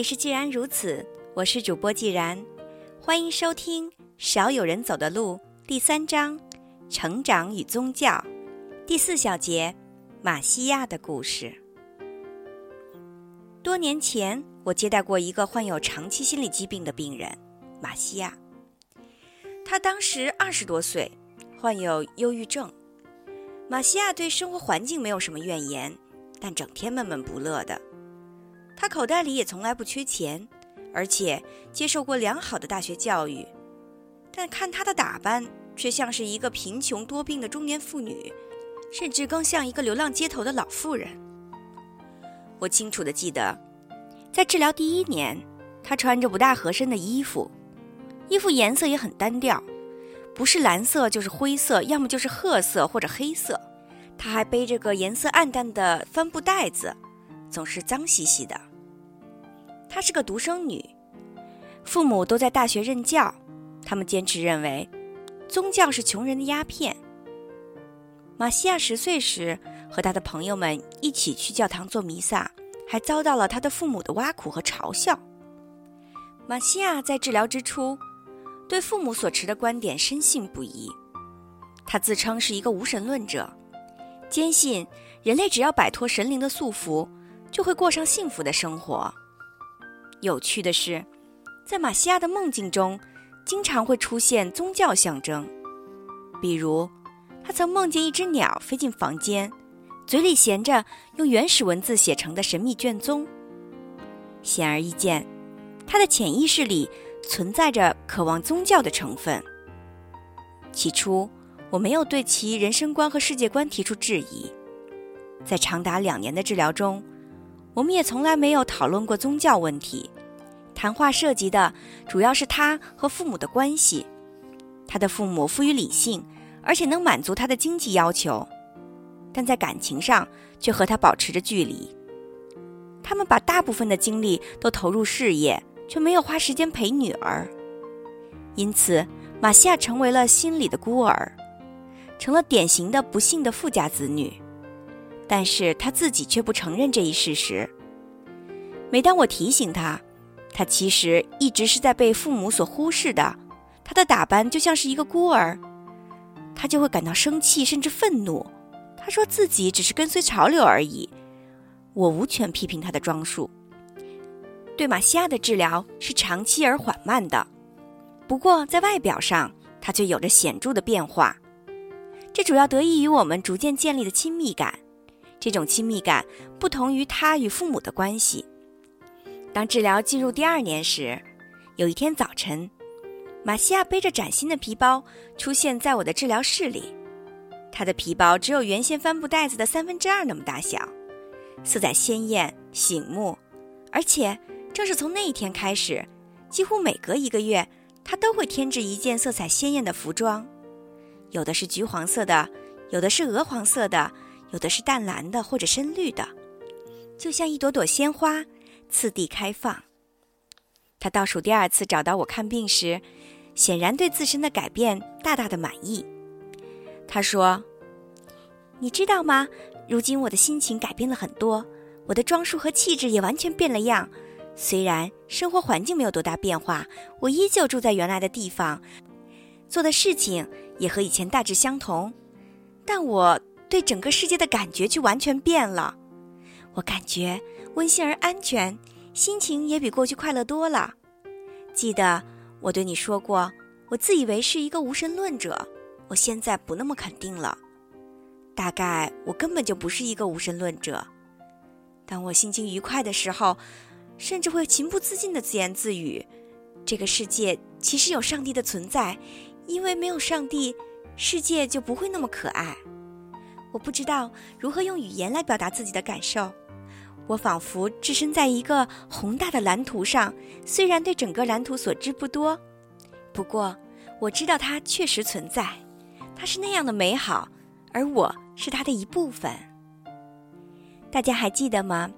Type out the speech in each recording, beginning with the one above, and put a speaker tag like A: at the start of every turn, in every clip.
A: 里是既然如此，我是主播既然，欢迎收听《少有人走的路》第三章：成长与宗教第四小节：马西亚的故事。多年前，我接待过一个患有长期心理疾病的病人，马西亚。他当时二十多岁，患有忧郁症。马西亚对生活环境没有什么怨言，但整天闷闷不乐的。他口袋里也从来不缺钱，而且接受过良好的大学教育，但看他的打扮，却像是一个贫穷多病的中年妇女，甚至更像一个流浪街头的老妇人。我清楚的记得，在治疗第一年，他穿着不大合身的衣服，衣服颜色也很单调，不是蓝色就是灰色，要么就是褐色或者黑色。他还背着个颜色暗淡的帆布袋子，总是脏兮兮的。她是个独生女，父母都在大学任教。他们坚持认为，宗教是穷人的鸦片。马西亚十岁时，和他的朋友们一起去教堂做弥撒，还遭到了他的父母的挖苦和嘲笑。马西亚在治疗之初，对父母所持的观点深信不疑。他自称是一个无神论者，坚信人类只要摆脱神灵的束缚，就会过上幸福的生活。有趣的是，在马西亚的梦境中，经常会出现宗教象征。比如，他曾梦见一只鸟飞进房间，嘴里衔着用原始文字写成的神秘卷宗。显而易见，他的潜意识里存在着渴望宗教的成分。起初，我没有对其人生观和世界观提出质疑。在长达两年的治疗中，我们也从来没有讨论过宗教问题，谈话涉及的主要是他和父母的关系。他的父母富于理性，而且能满足他的经济要求，但在感情上却和他保持着距离。他们把大部分的精力都投入事业，却没有花时间陪女儿。因此，马西亚成为了心里的孤儿，成了典型的不幸的富家子女。但是他自己却不承认这一事实。每当我提醒他，他其实一直是在被父母所忽视的。他的打扮就像是一个孤儿，他就会感到生气甚至愤怒。他说自己只是跟随潮流而已。我无权批评他的装束。对马西亚的治疗是长期而缓慢的，不过在外表上他却有着显著的变化。这主要得益于我们逐渐建立的亲密感。这种亲密感不同于他与父母的关系。当治疗进入第二年时，有一天早晨，马西亚背着崭新的皮包出现在我的治疗室里。他的皮包只有原先帆布袋子的三分之二那么大小，色彩鲜艳醒目，而且正是从那一天开始，几乎每隔一个月，他都会添置一件色彩鲜艳的服装，有的是橘黄色的，有的是鹅黄色的。有的是淡蓝的或者深绿的，就像一朵朵鲜花，次第开放。他倒数第二次找到我看病时，显然对自身的改变大大的满意。他说：“你知道吗？如今我的心情改变了很多，我的装束和气质也完全变了样。虽然生活环境没有多大变化，我依旧住在原来的地方，做的事情也和以前大致相同，但我……”对整个世界的感觉却完全变了，我感觉温馨而安全，心情也比过去快乐多了。记得我对你说过，我自以为是一个无神论者，我现在不那么肯定了。大概我根本就不是一个无神论者。当我心情愉快的时候，甚至会情不自禁地自言自语：“这个世界其实有上帝的存在，因为没有上帝，世界就不会那么可爱。”我不知道如何用语言来表达自己的感受，我仿佛置身在一个宏大的蓝图上，虽然对整个蓝图所知不多，不过我知道它确实存在，它是那样的美好，而我是它的一部分。大家还记得吗？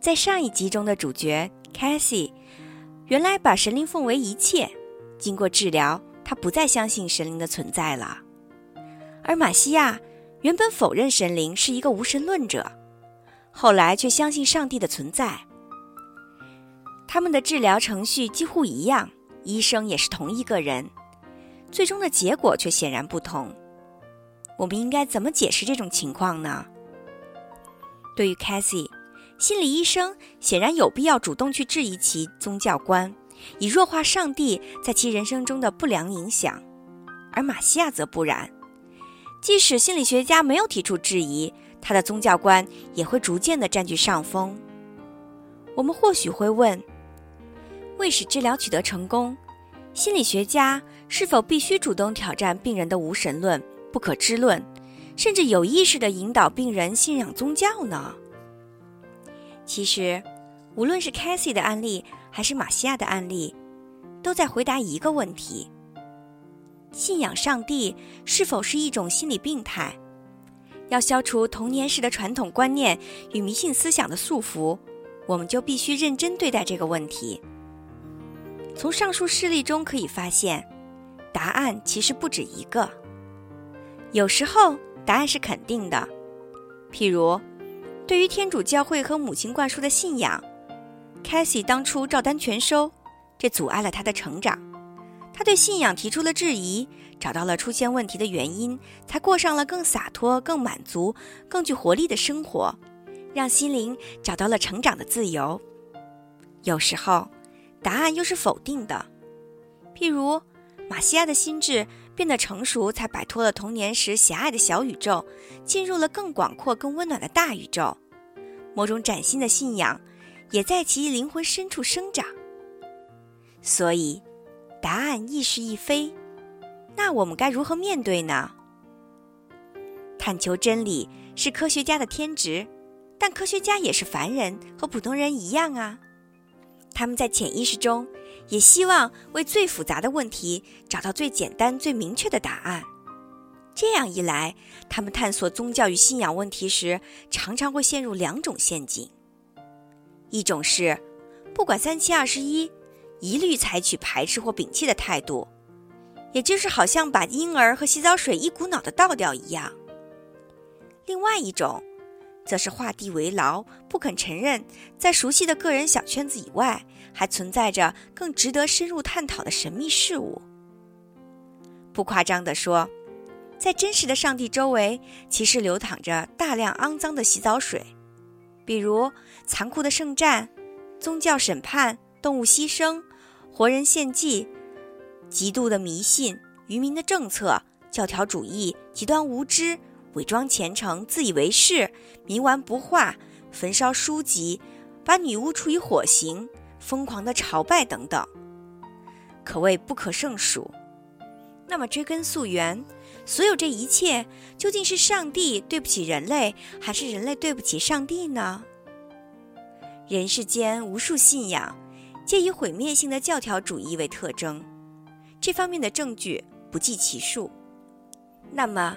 A: 在上一集中的主角 Cassie，原来把神灵奉为一切，经过治疗，他不再相信神灵的存在了，而马西亚。原本否认神灵是一个无神论者，后来却相信上帝的存在。他们的治疗程序几乎一样，医生也是同一个人，最终的结果却显然不同。我们应该怎么解释这种情况呢？对于 Cassie，心理医生显然有必要主动去质疑其宗教观，以弱化上帝在其人生中的不良影响；而马西亚则不然，即使心理学家没有提出质疑，他的宗教观也会逐渐地占据上风。我们或许会问。为使治疗取得成功，心理学家是否必须主动挑战病人的无神论、不可知论，甚至有意识地引导病人信仰宗教呢？其实，无论是 Cassie 的案例还是马西亚的案例，都在回答一个问题：信仰上帝是否是一种心理病态？要消除童年时的传统观念与迷信思想的束缚，我们就必须认真对待这个问题。从上述事例中可以发现，答案其实不止一个。有时候答案是肯定的，譬如，对于天主教会和母亲灌输的信仰，凯西当初照单全收，这阻碍了他的成长。他对信仰提出了质疑，找到了出现问题的原因，才过上了更洒脱、更满足、更具活力的生活，让心灵找到了成长的自由。有时候。答案又是否定的，譬如马西亚的心智变得成熟，才摆脱了童年时狭隘的小宇宙，进入了更广阔、更温暖的大宇宙。某种崭新的信仰也在其灵魂深处生长。所以，答案亦是亦非。那我们该如何面对呢？探求真理是科学家的天职，但科学家也是凡人，和普通人一样啊。他们在潜意识中也希望为最复杂的问题找到最简单、最明确的答案。这样一来，他们探索宗教与信仰问题时，常常会陷入两种陷阱：一种是不管三七二十一，一律采取排斥或摒弃的态度，也就是好像把婴儿和洗澡水一股脑的倒掉一样；另外一种。则是画地为牢，不肯承认，在熟悉的个人小圈子以外，还存在着更值得深入探讨的神秘事物。不夸张地说，在真实的上帝周围，其实流淌着大量肮脏的洗澡水，比如残酷的圣战、宗教审判、动物牺牲、活人献祭、极度的迷信、愚民的政策、教条主义、极端无知。伪装虔诚、自以为是、冥顽不化、焚烧书籍、把女巫处以火刑、疯狂的朝拜等等，可谓不可胜数。那么追根溯源，所有这一切究竟是上帝对不起人类，还是人类对不起上帝呢？人世间无数信仰，皆以毁灭性的教条主义为特征，这方面的证据不计其数。那么？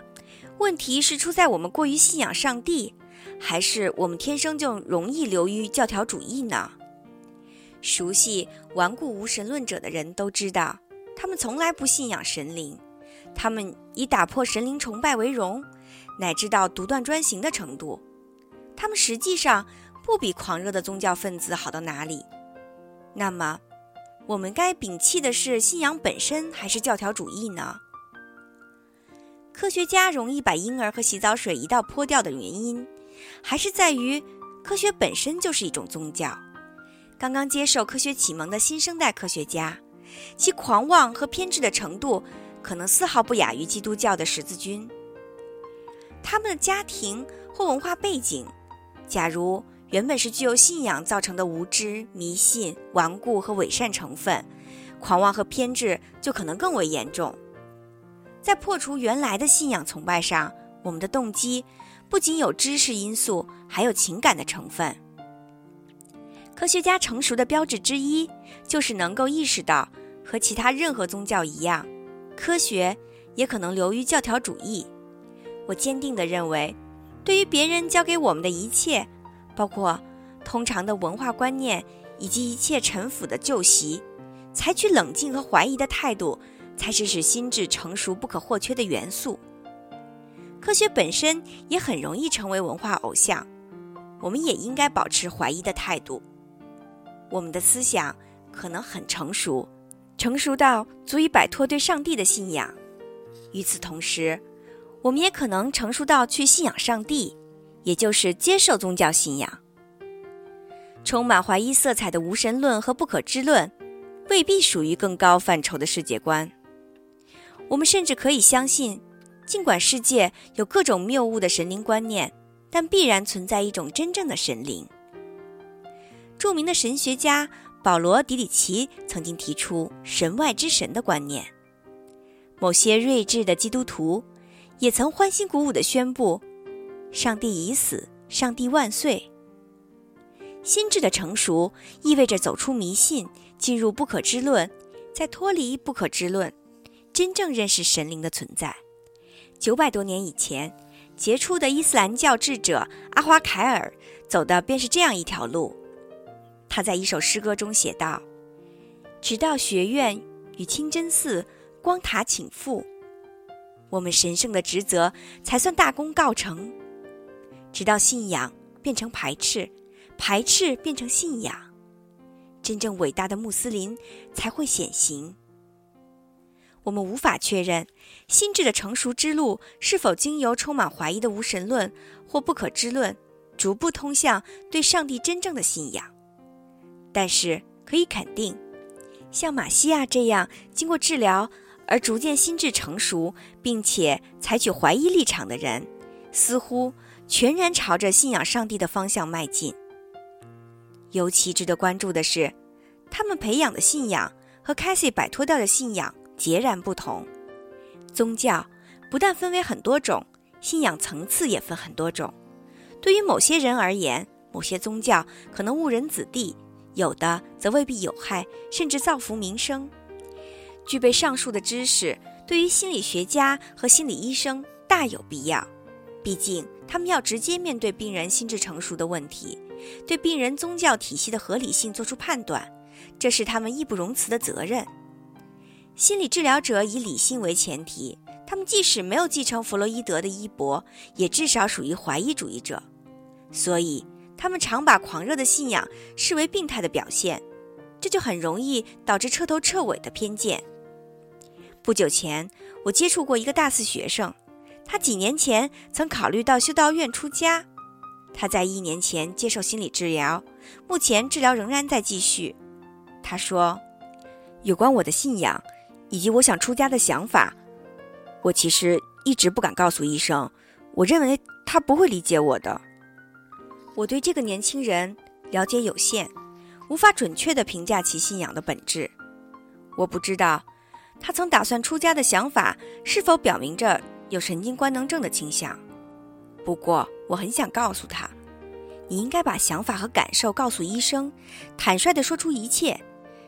A: 问题是出在我们过于信仰上帝，还是我们天生就容易流于教条主义呢？熟悉顽固无神论者的人都知道，他们从来不信仰神灵，他们以打破神灵崇拜为荣，乃至到独断专行的程度。他们实际上不比狂热的宗教分子好到哪里。那么，我们该摒弃的是信仰本身，还是教条主义呢？科学家容易把婴儿和洗澡水一道泼掉的原因，还是在于科学本身就是一种宗教。刚刚接受科学启蒙的新生代科学家，其狂妄和偏执的程度，可能丝毫不亚于基督教的十字军。他们的家庭或文化背景，假如原本是具有信仰造成的无知、迷信、顽固和伪善成分，狂妄和偏执就可能更为严重。在破除原来的信仰崇拜上，我们的动机不仅有知识因素，还有情感的成分。科学家成熟的标志之一，就是能够意识到，和其他任何宗教一样，科学也可能流于教条主义。我坚定地认为，对于别人教给我们的一切，包括通常的文化观念以及一切陈腐的旧习，采取冷静和怀疑的态度。才是使心智成熟不可或缺的元素。科学本身也很容易成为文化偶像，我们也应该保持怀疑的态度。我们的思想可能很成熟，成熟到足以摆脱对上帝的信仰；与此同时，我们也可能成熟到去信仰上帝，也就是接受宗教信仰。充满怀疑色彩的无神论和不可知论，未必属于更高范畴的世界观。我们甚至可以相信，尽管世界有各种谬误的神灵观念，但必然存在一种真正的神灵。著名的神学家保罗·迪里奇曾经提出“神外之神”的观念。某些睿智的基督徒也曾欢欣鼓舞地宣布：“上帝已死，上帝万岁。”心智的成熟意味着走出迷信，进入不可知论，再脱离不可知论，真正认识神灵的存在。九百多年以前，杰出的伊斯兰教智者阿华凯尔走的便是这样一条路。他在一首诗歌中写道：“直到学院与清真寺、光塔倾覆，我们神圣的职责才算大功告成；直到信仰变成排斥。”排斥变成信仰，真正伟大的穆斯林才会显形。我们无法确认心智的成熟之路是否经由充满怀疑的无神论或不可知论，逐步通向对上帝真正的信仰。但是可以肯定，像马西亚这样经过治疗而逐渐心智成熟，并且采取怀疑立场的人，似乎全然朝着信仰上帝的方向迈进。尤其值得关注的是，他们培养的信仰和 c a s i 摆脱掉的信仰截然不同。宗教不但分为很多种，信仰层次也分很多种。对于某些人而言，某些宗教可能误人子弟，有的则未必有害，甚至造福民生。具备上述的知识，对于心理学家和心理医生大有必要。毕竟，他们要直接面对病人心智成熟的问题。对病人宗教体系的合理性做出判断，这是他们义不容辞的责任。心理治疗者以理性为前提，他们即使没有继承弗洛伊德的衣钵，也至少属于怀疑主义者，所以他们常把狂热的信仰视为病态的表现，这就很容易导致彻头彻尾的偏见。不久前，我接触过一个大四学生，他几年前曾考虑到修道院出家。他在一年前接受心理治疗，目前治疗仍然在继续。他说：“有关我的信仰以及我想出家的想法，我其实一直不敢告诉医生。我认为他不会理解我的。我对这个年轻人了解有限，无法准确地评价其信仰的本质。我不知道他曾打算出家的想法是否表明着有神经官能症的倾向。不过。”我很想告诉他，你应该把想法和感受告诉医生，坦率地说出一切，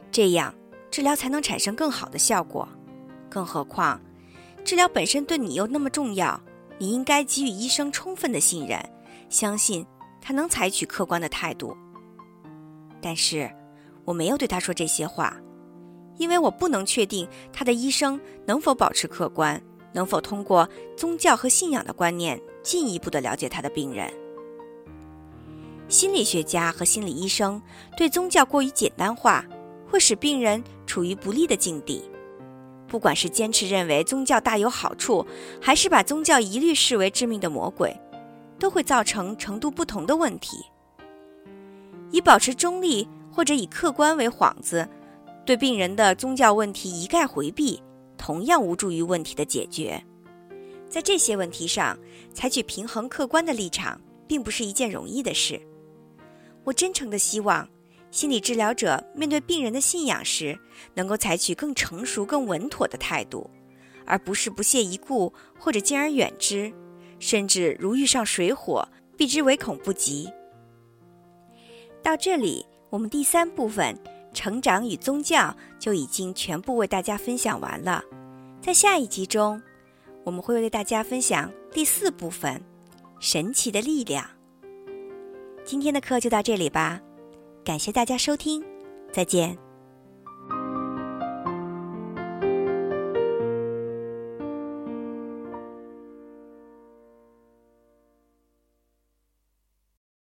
A: 这样治疗才能产生更好的效果。更何况，治疗本身对你又那么重要，你应该给予医生充分的信任，相信他能采取客观的态度。但是，我没有对他说这些话，因为我不能确定他的医生能否保持客观，能否通过宗教和信仰的观念。进一步的了解他的病人。心理学家和心理医生对宗教过于简单化，会使病人处于不利的境地。不管是坚持认为宗教大有好处，还是把宗教一律视为致命的魔鬼，都会造成程度不同的问题。以保持中立或者以客观为幌子，对病人的宗教问题一概回避，同样无助于问题的解决。在这些问题上，采取平衡客观的立场，并不是一件容易的事。我真诚的希望，心理治疗者面对病人的信仰时，能够采取更成熟、更稳妥的态度，而不是不屑一顾或者敬而远之，甚至如遇上水火，避之唯恐不及。到这里，我们第三部分“成长与宗教”就已经全部为大家分享完了。在下一集中。我们会为大家分享第四部分，神奇的力量。今天的课就到这里吧，感谢大家收听，再见。